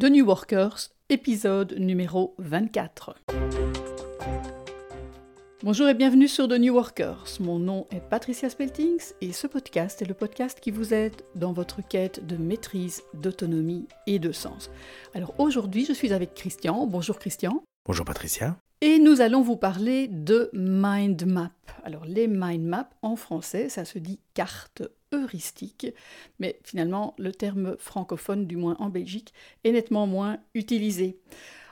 The New Workers, épisode numéro 24. Bonjour et bienvenue sur The New Workers. Mon nom est Patricia Speltings et ce podcast est le podcast qui vous aide dans votre quête de maîtrise, d'autonomie et de sens. Alors aujourd'hui, je suis avec Christian. Bonjour Christian. Bonjour Patricia. Et nous allons vous parler de mind map. Alors les mind maps en français, ça se dit carte heuristique, mais finalement le terme francophone, du moins en Belgique, est nettement moins utilisé.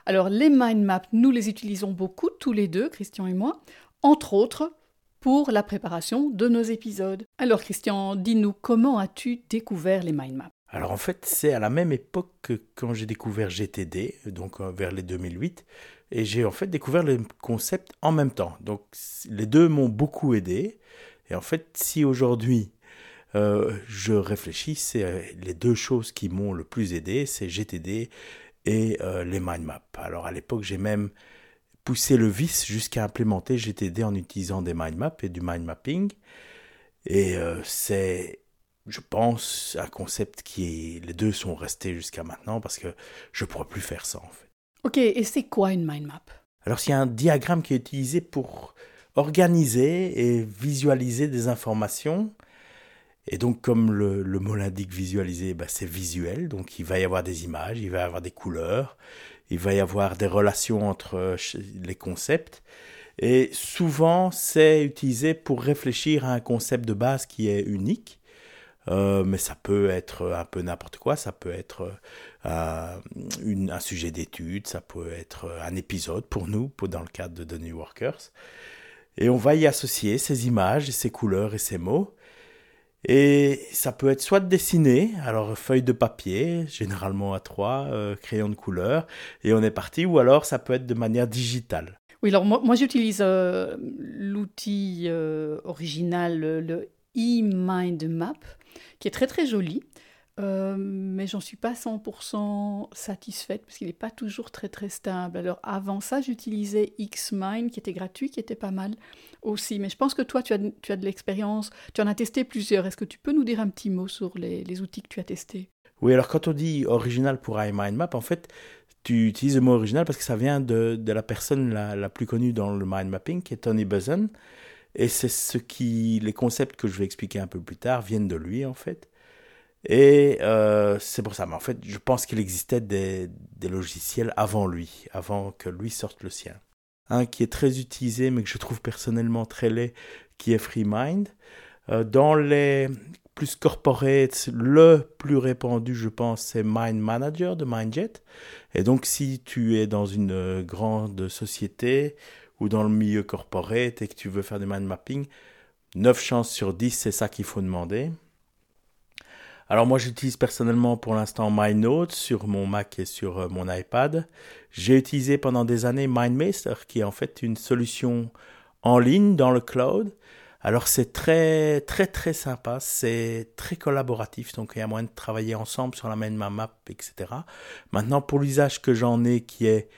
Alors les mind maps, nous les utilisons beaucoup tous les deux, Christian et moi, entre autres pour la préparation de nos épisodes. Alors Christian, dis-nous comment as-tu découvert les mind maps alors en fait, c'est à la même époque que quand j'ai découvert GTD, donc euh, vers les 2008, et j'ai en fait découvert le concept en même temps. Donc les deux m'ont beaucoup aidé. Et en fait, si aujourd'hui euh, je réfléchis, c'est euh, les deux choses qui m'ont le plus aidé, c'est GTD et les mind maps. Alors à l'époque, j'ai même poussé le vice jusqu'à implémenter GTD en utilisant des mind maps et du mind mapping. Et c'est, je pense, un concept qui est, les deux sont restés jusqu'à maintenant parce que je pourrais plus faire ça en fait. Ok, et c'est quoi une mind map? Alors c'est un diagramme qui est utilisé pour organiser et visualiser des informations et donc, comme le, mot l'indique, visualiser, bah, c'est visuel. Donc, il va y avoir des images, il va y avoir des couleurs, il va y avoir des relations entre les concepts. Et souvent, c'est utilisé pour réfléchir à un concept de base qui est unique. Euh, mais ça peut être un peu n'importe quoi, ça peut être euh, un sujet d'étude, ça peut être un épisode pour nous, pour, dans le cadre de The New Workers. Et on va y associer ces images, ces couleurs et ces mots. Et ça peut être soit dessiné, alors feuille de papier, généralement à 3 euh, crayon de couleur, et on est parti, ou alors ça peut être de manière digitale. Oui, alors moi, j'utilise l'outil original, le e-mind map, qui est très très joli. Euh, mais j'en suis pas 100% satisfaite parce qu'il n'est pas toujours très très stable. Alors avant ça, j'utilisais Xmind qui était gratuit, qui était pas mal aussi. Mais je pense que toi, tu as, tu as de l'expérience, tu en as testé plusieurs. Est-ce que tu peux nous dire un petit mot sur les, les outils que tu as testés? Oui, alors quand on dit original pour iMindMap, en fait, tu utilises le mot original parce que ça vient de, de la personne la, la, plus connue dans le mind mapping, qui est Tony Buzan. Et c'est ce qui, les concepts que je vais expliquer un peu plus tard viennent de lui en fait. Et euh, c'est pour ça. Mais en fait, je pense qu'il existait des, logiciels avant lui, avant que lui sorte le sien. Un qui est très utilisé, mais que je trouve personnellement très laid, qui est FreeMind. Euh, dans les plus corporate, le plus répandu, je pense, c'est Mind Manager de MindJet. Et donc, si tu es dans une grande société dans le milieu corporate et que tu veux faire du mind mapping, 9 chances sur 10, c'est ça qu'il faut demander. Alors moi j'utilise personnellement pour l'instant MyNote sur mon Mac et sur euh, mon iPad. J'ai utilisé pendant des années MindMaster qui est en fait une solution en ligne dans le cloud. Alors c'est très très très sympa, c'est très collaboratif, donc il y a moyen de travailler ensemble sur la même map, etc. Maintenant pour l'usage que j'en ai qui est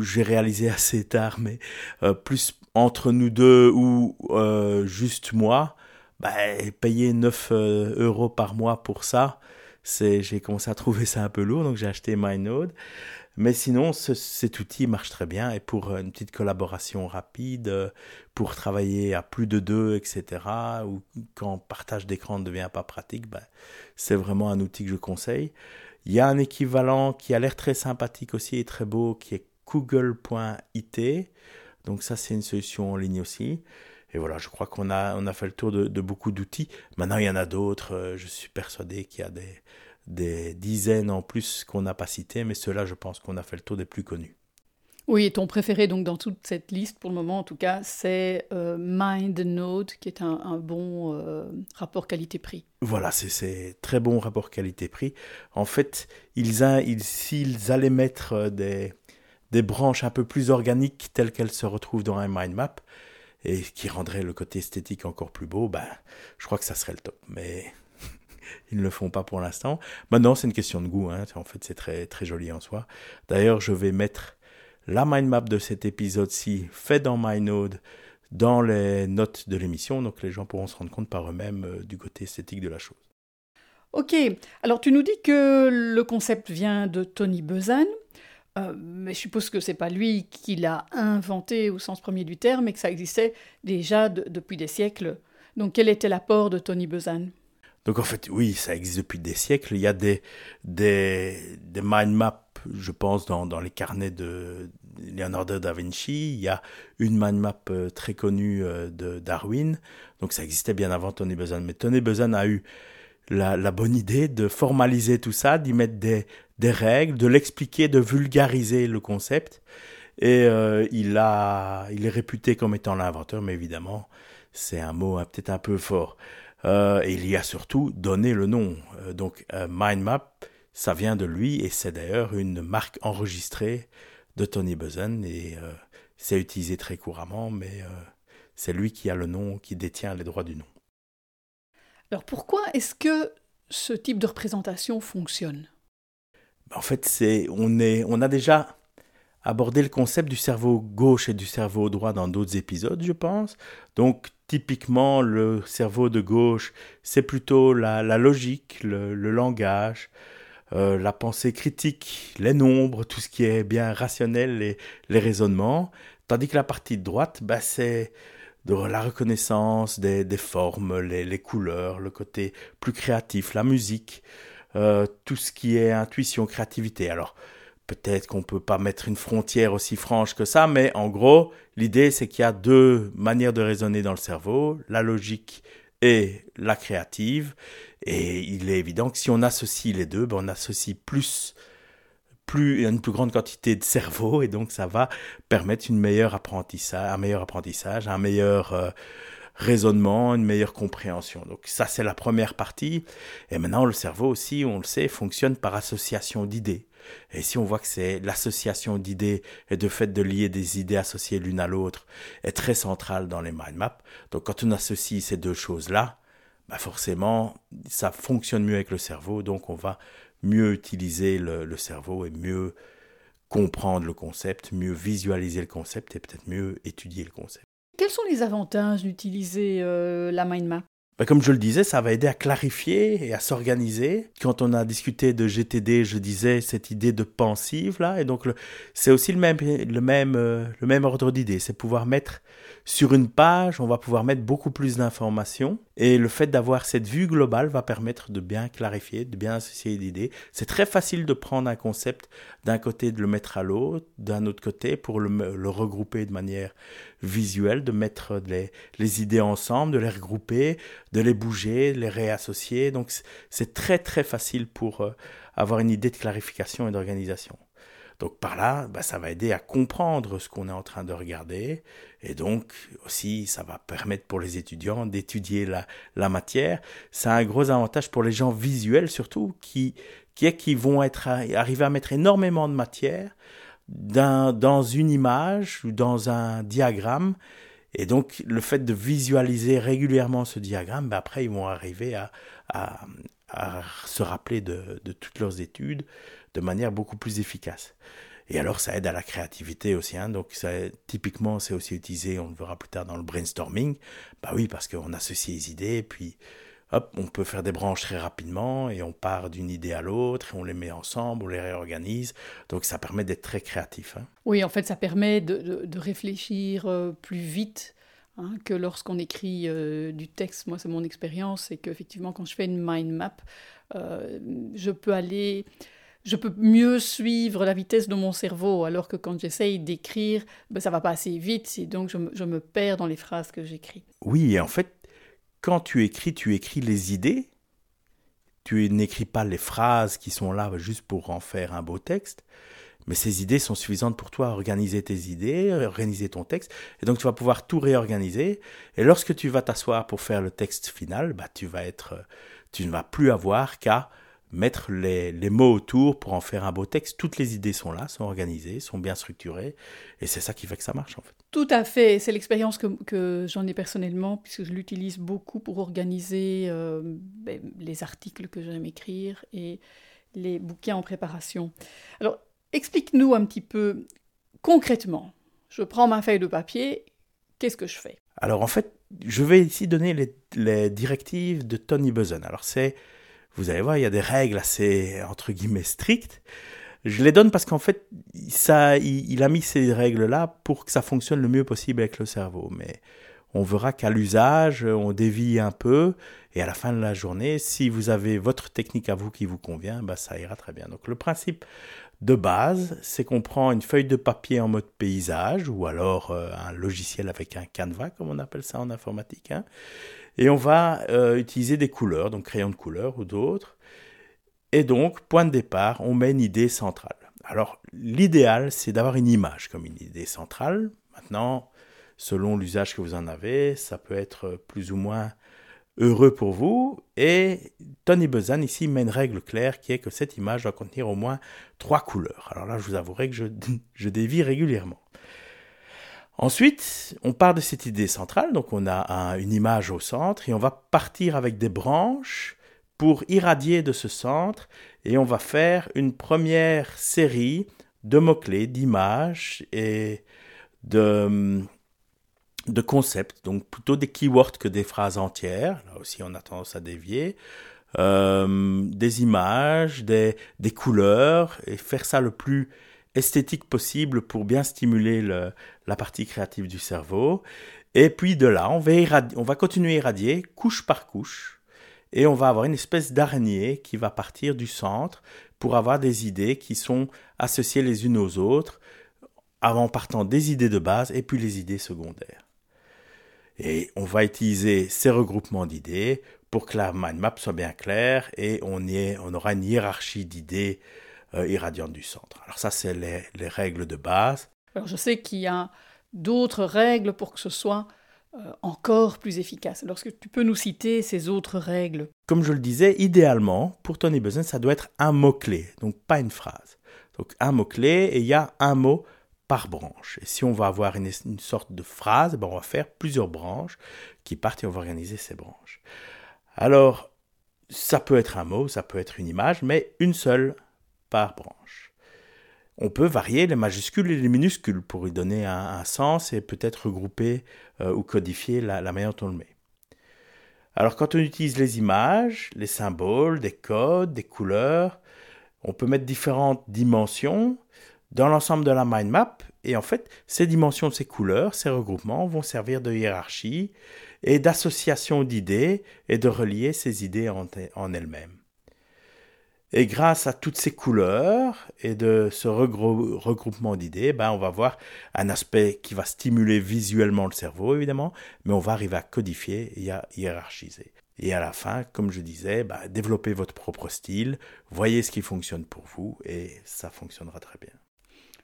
j'ai réalisé assez tard, mais euh, plus entre nous deux ou euh, juste moi, bah, payer 9 euh, euros par mois pour ça, c'est, j'ai commencé à trouver ça un peu lourd, donc j'ai acheté MyNode. Mais sinon, cet outil marche très bien et pour une petite collaboration rapide, euh, pour travailler à plus de deux, etc., ou quand partage d'écran ne devient pas pratique, bah, c'est vraiment un outil que je conseille. Il y a un équivalent qui a l'air très sympathique aussi et très beau, qui est google.it. Donc ça, c'est une solution en ligne aussi. Et voilà, je crois qu'on a, on a fait le tour de, beaucoup d'outils. Maintenant, il y en a d'autres. Euh, je suis persuadé qu'il y a des, des dizaines en plus qu'on n'a pas cités, mais ceux-là, je pense qu'on a fait le tour des plus connus. Oui, et ton préféré donc dans toute cette liste pour le moment en tout cas, c'est euh, MindNode qui est un, bon euh, rapport qualité-prix. Voilà, c'est très bon rapport qualité-prix. En fait, ils, ils, s'ils allaient mettre des, des branches un peu plus organiques telles qu'elles se retrouvent dans un mind map, et qui rendrait le côté esthétique encore plus beau, ben, je crois que ça serait le top. Mais ils ne le font pas pour l'instant. Maintenant, c'est une question de goût. Hein. En fait, c'est très, très joli en soi. D'ailleurs, je vais mettre la mind map de cet épisode-ci, fait dans MyNode, dans les notes de l'émission. Donc, les gens pourront se rendre compte par eux-mêmes euh, du côté esthétique de la chose. Ok, alors tu nous dis que le concept vient de Tony Buzan, euh, mais je suppose que c'est pas lui qui l'a inventé au sens premier du terme, et que ça existait déjà depuis des siècles. Donc quel était l'apport de Tony Buzan donc en fait, oui, ça existe depuis des siècles. Il y a des, des, mind maps, je pense, dans, dans les carnets de Leonardo da Vinci. Il y a une mind map euh, très connue euh, de Darwin. Donc ça existait bien avant Tony Buzan. Mais Tony Buzan a eu la bonne idée de formaliser tout ça, d'y mettre des, des règles, de l'expliquer, de vulgariser le concept. Et euh, il, a, il est réputé comme étant l'inventeur, mais évidemment, c'est un mot hein, peut-être un peu fort. Euh, il y a surtout donné le nom. Euh, donc MindMap, ça vient de lui et c'est d'ailleurs une marque enregistrée de Tony Buzan et c'est utilisé très couramment, mais c'est lui qui a le nom, qui détient les droits du nom. Alors pourquoi est-ce que ce type de représentation fonctionne? En fait, c'est on est on a déjà abordé le concept du cerveau gauche et du cerveau droit dans d'autres épisodes, je pense. Donc typiquement, le cerveau de gauche, c'est plutôt la, logique, le, langage, euh, la pensée critique, les nombres, tout ce qui est bien rationnel, les, les raisonnements. Tandis que la partie droite, bah, c'est de la reconnaissance des, formes, les, couleurs, le côté plus créatif, la musique, euh, tout ce qui est intuition, créativité. Alors, peut-être qu'on ne peut pas mettre une frontière aussi franche que ça, mais en gros, l'idée c'est qu'il y a deux manières de raisonner dans le cerveau, la logique et la créative. Et il est évident que si on associe les deux, ben on associe plus, plus, une plus grande quantité de cerveau, et donc ça va permettre une meilleure apprentissage, un meilleur apprentissage, un meilleur euh, raisonnement, une meilleure compréhension. Donc ça c'est la première partie. Et maintenant le cerveau aussi, on le sait, fonctionne par association d'idées. Et si on voit que c'est l'association d'idées et de fait de lier des idées associées l'une à l'autre est très centrale dans les mind maps, donc quand on associe ces deux choses-là, bah forcément, ça fonctionne mieux avec le cerveau, donc on va mieux utiliser le, cerveau et mieux comprendre le concept, mieux visualiser le concept et peut-être mieux étudier le concept. Quels sont les avantages d'utiliser euh, la mind map? Ben, comme je le disais, ça va aider à clarifier et à s'organiser. Quand on a discuté de GTD, je disais cette idée de pensive là, et donc c'est aussi le même, le même, euh, le même ordre d'idée, c'est pouvoir mettre sur une page, on va pouvoir mettre beaucoup plus d'informations, et le fait d'avoir cette vue globale va permettre de bien clarifier, de bien associer l'idée. C'est très facile de prendre un concept d'un côté, de le mettre à l'autre, d'un autre côté, pour le, regrouper de manière visuelle, de mettre les, idées ensemble, de les regrouper, de les bouger, de les réassocier. Donc c'est très très facile pour euh, avoir une idée de clarification et d'organisation. Donc par là, bah, ça va aider à comprendre ce qu'on est en train de regarder. Et donc aussi, ça va permettre pour les étudiants d'étudier la, matière. C'est un gros avantage pour les gens visuels surtout, qui, qui, est, qui vont être, arriver à mettre énormément de matière dans, une image ou dans un diagramme et donc, le fait de visualiser régulièrement ce diagramme, ben après, ils vont arriver à, se rappeler de, toutes leurs études de manière beaucoup plus efficace. Et alors, ça aide à la créativité aussi. Hein. Donc, ça, typiquement, c'est aussi utilisé, on le verra plus tard dans le brainstorming. Bah oui, parce qu'on associe les idées, puis hop, on peut faire des branches très rapidement et on part d'une idée à l'autre et on les met ensemble, on les réorganise. Donc ça permet d'être très créatif. Hein. Oui, en fait, ça permet de, de, réfléchir euh, plus vite hein, que lorsqu'on écrit euh, du texte. Moi, c'est mon expérience, c'est qu'effectivement, quand je fais une mind map, euh, je peux aller je peux mieux suivre la vitesse de mon cerveau, alors que quand j'essaye d'écrire, ben, ça va pas assez vite, et donc je, je me perds dans les phrases que j'écris. Oui, et en fait, quand tu écris, tu écris les idées. Tu n'écris pas les phrases qui sont là juste pour en faire un beau texte. Mais ces idées sont suffisantes pour toi à organiser tes idées, organiser ton texte. Et donc tu vas pouvoir tout réorganiser. Et lorsque tu vas t'asseoir pour faire le texte final, bah, tu vas être, tu ne vas plus avoir qu'à mettre les, les, mots autour pour en faire un beau texte. Toutes les idées sont là, sont organisées, sont bien structurées, et c'est ça qui fait que ça marche en fait. Tout à fait, c'est l'expérience que, que j'en ai personnellement, puisque je l'utilise beaucoup pour organiser euh, ben, les articles que j'aime écrire et les bouquins en préparation. Alors, explique-nous un petit peu concrètement. Je prends ma feuille de papier, qu'est-ce que je fais? Alors en fait, je vais ici donner les, les directives de Tony Buzan. Alors c'est vous allez voir, il y a des règles assez, entre guillemets, strictes. Je les donne parce qu'en fait, ça, il, a mis ces règles-là pour que ça fonctionne le mieux possible avec le cerveau. Mais on verra qu'à l'usage, on dévie un peu. Et à la fin de la journée, si vous avez votre technique à vous qui vous convient, bah, ça ira très bien. Donc le principe de base, c'est qu'on prend une feuille de papier en mode paysage ou alors euh, un logiciel avec un canevas, comme on appelle ça en informatique. Hein, et on va euh, utiliser des couleurs, donc crayons de couleur ou d'autres. Et donc, point de départ, on met une idée centrale. Alors, l'idéal, c'est d'avoir une image comme une idée centrale. Maintenant, selon l'usage que vous en avez, ça peut être plus ou moins heureux pour vous. Et Tony Buzan ici met une règle claire qui est que cette image doit contenir au moins trois couleurs. Alors là, je vous avouerai que je dévie régulièrement. Ensuite, on part de cette idée centrale, donc on a une image au centre et on va partir avec des branches pour irradier de ce centre et on va faire une première série de mots-clés, d'images et de, concepts, donc plutôt des keywords que des phrases entières. Là aussi, on a tendance à dévier. Euh, des images, des, couleurs, et faire ça le plus esthétique possible pour bien stimuler le, la partie créative du cerveau. Et puis de là, on va, on va continuer à irradier couche par couche, et on va avoir une espèce d'araignée qui va partir du centre pour avoir des idées qui sont associées les unes aux autres, avant partant des idées de base et puis les idées secondaires. Et on va utiliser ces regroupements d'idées pour que la mind map soit bien claire et on aura une hiérarchie d'idées euh, irradiantes du centre. Alors ça, c'est les, les, règles de base. Alors je sais qu'il y a d'autres règles pour que ce soit euh, encore plus efficace. Alors, est-ce que tu peux nous citer ces autres règles Comme je le disais, idéalement, pour Tony Buzan, ça doit être un mot-clé, donc pas une phrase. Donc un mot-clé et il y a un mot par branche. Et si on va avoir une, sorte de phrase, ben on va faire plusieurs branches qui partent et on va organiser ces branches. Alors, ça peut être un mot, ça peut être une image, mais une seule par branche. On peut varier les majuscules et les minuscules pour y donner un, sens et peut-être regrouper euh, ou codifier la, la manière dont on le met. Alors quand on utilise les images, les symboles, des codes, des couleurs, on peut mettre différentes dimensions dans l'ensemble de la mind map. Et en fait, ces dimensions, ces couleurs, ces regroupements vont servir de hiérarchie et d'association d'idées et de relier ces idées en, elles-mêmes. Et grâce à toutes ces couleurs et de ce regroupement d'idées, ben on va voir un aspect qui va stimuler visuellement le cerveau, évidemment, mais on va arriver à codifier et à hiérarchiser. Et à la fin, comme je disais, ben, développez votre propre style, voyez ce qui fonctionne pour vous et ça fonctionnera très bien.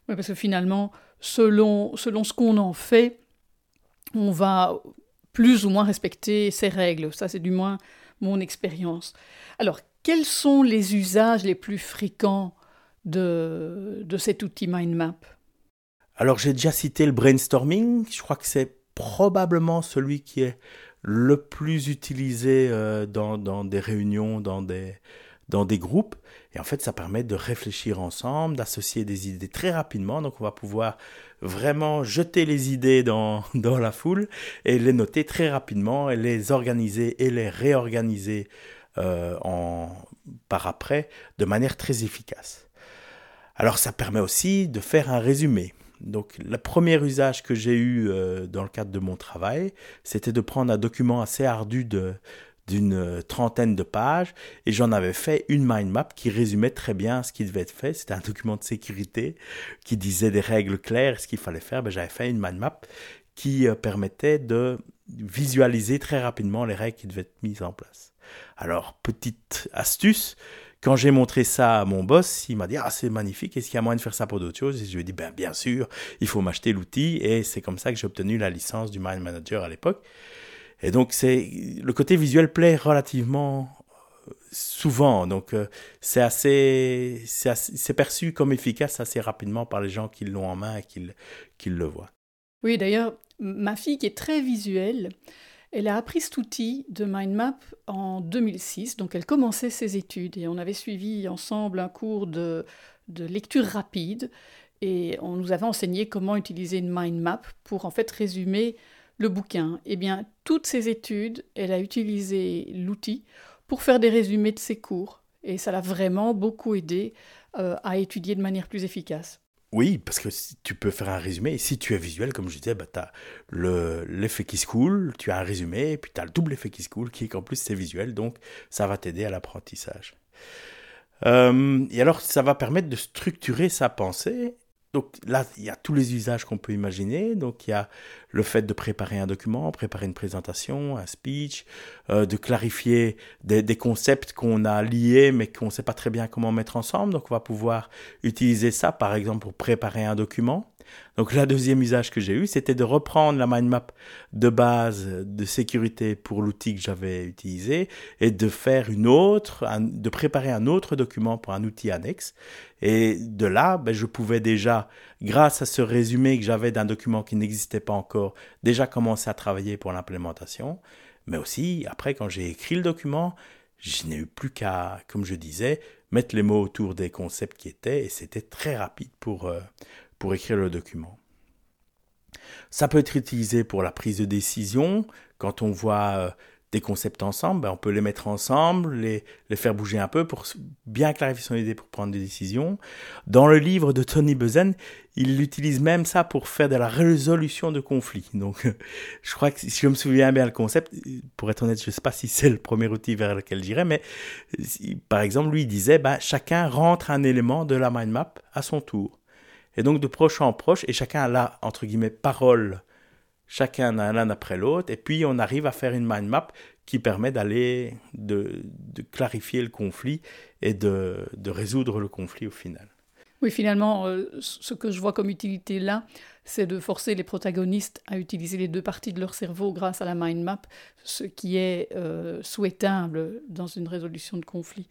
Oui, parce que finalement, selon, selon ce qu'on en fait, on va plus ou moins respecter ces règles. Ça, c'est du moins mon expérience. Alors, quels sont les usages les plus fréquents de, cet outil MindMap Alors, j'ai déjà cité le brainstorming. Je crois que c'est probablement celui qui est le plus utilisé euh, dans, des réunions, dans des, dans des groupes. Et en fait, ça permet de réfléchir ensemble, d'associer des idées très rapidement. Donc, on va pouvoir vraiment jeter les idées dans, dans la foule et les noter très rapidement et les organiser et les réorganiser euh, par après de manière très efficace. Alors, ça permet aussi de faire un résumé. Donc, le premier usage que j'ai eu euh, dans le cadre de mon travail, c'était de prendre un document assez ardu de, d'une euh, trentaine de pages et j'en avais fait une mind map qui résumait très bien ce qui devait être fait. C'était un document de sécurité qui disait des règles claires, ce qu'il fallait faire. Ben, j'avais fait une mind map qui permettait de visualiser très rapidement les règles qui devaient être mises en place. Alors, petite astuce, quand j'ai montré ça à mon boss, il m'a dit Ah, c'est magnifique, est-ce qu'il y a moyen de faire ça pour d'autres choses? Et je lui ai dit ben, Bien sûr, il faut m'acheter l'outil. Et c'est comme ça que j'ai obtenu la licence du Mind Manager à l'époque. Et donc, c'est le côté visuel plaît relativement euh, souvent. Donc, euh, c'est assez, c'est perçu comme efficace assez rapidement par les gens qui l'ont en main et qui, qui le voient. Oui, d'ailleurs, ma fille qui est très visuelle, elle a appris cet outil de MindMap en 2006, donc elle commençait ses études et on avait suivi ensemble un cours de, lecture rapide et on nous avait enseigné comment utiliser une mind map pour en fait résumer le bouquin, eh bien, toutes ces études, elle a utilisé l'outil pour faire des résumés de ses cours. Et ça l'a vraiment beaucoup aidé euh, à étudier de manière plus efficace. Oui, parce que si tu peux faire un résumé, si tu es visuel, comme je disais, bah, tu as l'effet qui se coule, tu as un résumé, puis tu as le double effet qui se coule, qui est qu'en plus c'est visuel, donc ça va t'aider à l'apprentissage. Euh, et alors, ça va permettre de structurer sa pensée donc là, il y a tous les usages qu'on peut imaginer. Donc il y a le fait de préparer un document, préparer une présentation, un speech, euh, de clarifier des, des concepts qu'on a liés mais qu'on ne sait pas très bien comment mettre ensemble. Donc on va pouvoir utiliser ça par exemple pour préparer un document. Donc la deuxième usage que j'ai eu, c'était de reprendre la mind map de base de sécurité pour l'outil que j'avais utilisé et de faire une autre, de préparer un autre document pour un outil annexe. Et de là, ben, je pouvais déjà, grâce à ce résumé que j'avais d'un document qui n'existait pas encore, déjà commencer à travailler pour l'implémentation. Mais aussi, après, quand j'ai écrit le document, je n'ai eu plus qu'à, comme je disais, mettre les mots autour des concepts qui étaient, et c'était très rapide pour, euh, pour écrire le document. Ça peut être utilisé pour la prise de décision. Quand on voit euh, des concepts ensemble, ben on peut les mettre ensemble, les, faire bouger un peu pour bien clarifier son idée pour prendre des décisions. Dans le livre de Tony Buzan, il utilise même ça pour faire de la résolution de conflits. Donc, je crois que si je me souviens bien le concept, pour être honnête, je ne sais pas si c'est le premier outil vers lequel j'irais, mais par exemple, lui, il disait, ben, chacun rentre un élément de la mind map à son tour. Et donc de proche en proche, et chacun a là, entre guillemets, parole, chacun l'un après l'autre, et puis on arrive à faire une mind map qui permet d'aller, de, clarifier le conflit et de, résoudre le conflit au final. Oui, finalement, euh, ce que je vois comme utilité là, c'est de forcer les protagonistes à utiliser les deux parties de leur cerveau grâce à la mind map, ce qui est euh, souhaitable dans une résolution de conflit.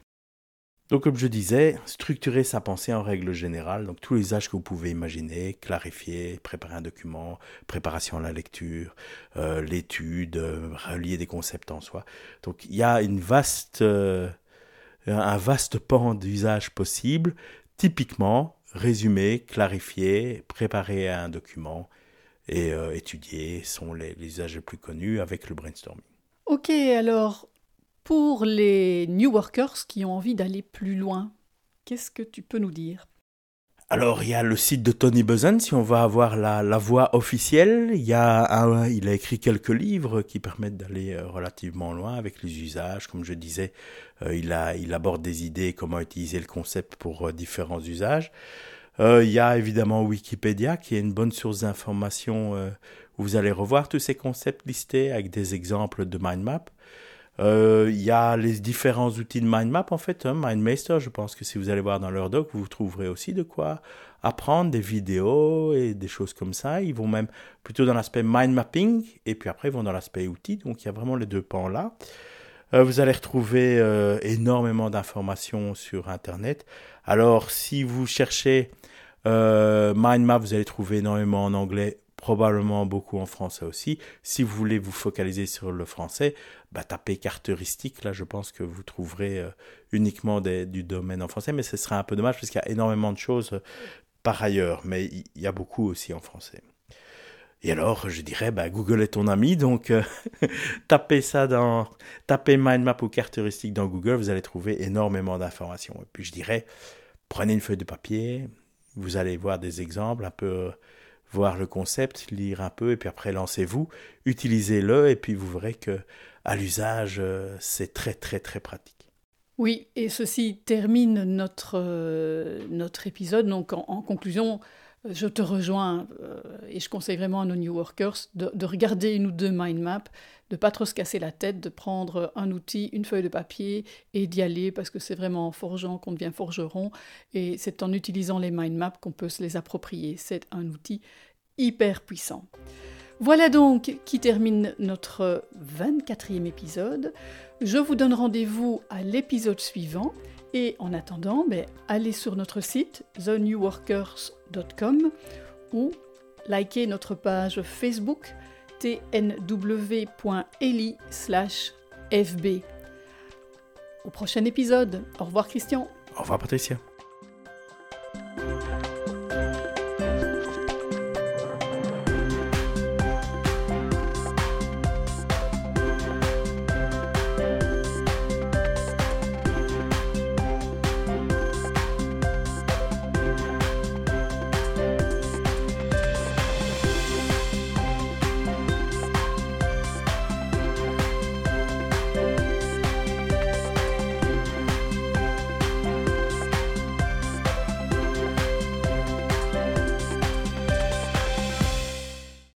Donc, comme je disais, structurer sa pensée en règle générale, donc tous les usages que vous pouvez imaginer, clarifier, préparer un document, préparation à la lecture, euh, l'étude, euh, relier des concepts en soi. Donc, il y a euh, un vaste pan d'usages possibles. Typiquement, résumer, clarifier, préparer un document et étudier sont les, les usages les plus connus avec le brainstorming. Ok, alors pour les New Workers qui ont envie d'aller plus loin, qu'est-ce que tu peux nous dire? Alors, il y a le site de Tony Buzan, si on va avoir la, voix officielle. Il, y a écrit quelques livres qui permettent d'aller euh, relativement loin avec les usages. Comme je disais, euh, il, aborde des idées, comment utiliser le concept pour euh, différents usages. il y a évidemment Wikipédia, qui est une bonne source d'information où vous allez revoir tous ces concepts listés avec des exemples de mind map. Euh, il y a les différents outils de mind map en fait. Hein, MindMaster, je pense que si vous allez voir dans leur doc, vous trouverez aussi de quoi apprendre des vidéos et des choses comme ça. Ils vont même plutôt dans l'aspect mind mapping et puis après ils vont dans l'aspect outils. Donc il y a vraiment les deux pans là. Euh, vous allez retrouver euh, énormément d'informations sur Internet. Alors si vous cherchez mind map, vous allez trouver énormément en anglais probablement beaucoup en français aussi. Si vous voulez vous focaliser sur le français, bah, tapez caractéristique. Là, je pense que vous trouverez euh, uniquement du domaine en français, mais ce sera un peu dommage parce qu'il y a énormément de choses euh, par ailleurs, mais il y a beaucoup aussi en français. Et alors, je dirais, bah, Google est ton ami, donc euh, tapez ça dans, tapez mindmap ou caractéristique dans Google, vous allez trouver énormément d'informations. Et puis je dirais, prenez une feuille de papier, vous allez voir des exemples un peu voir le concept, lire un peu, et puis après lancez-vous, utilisez-le, et puis vous verrez que à l'usage, euh, c'est très très très pratique. Oui, et ceci termine notre, euh, notre épisode. Donc en, conclusion, je te rejoins euh, et je conseille vraiment à nos New Workers de, de, regarder une ou deux mind maps, de pas trop se casser la tête, de prendre un outil, une feuille de papier et d'y aller parce que c'est vraiment en forgeant qu'on devient forgeron et c'est en utilisant les mind maps qu'on peut se les approprier. C'est un outil hyper puissant. Voilà donc qui termine notre 24e épisode. Je vous donne rendez-vous à l'épisode suivant et en attendant, ben, allez sur notre site thenewworkers.com ou likez notre page Facebook tnw.eli/fb. Au prochain épisode. Au revoir Christian. Au revoir Patricia.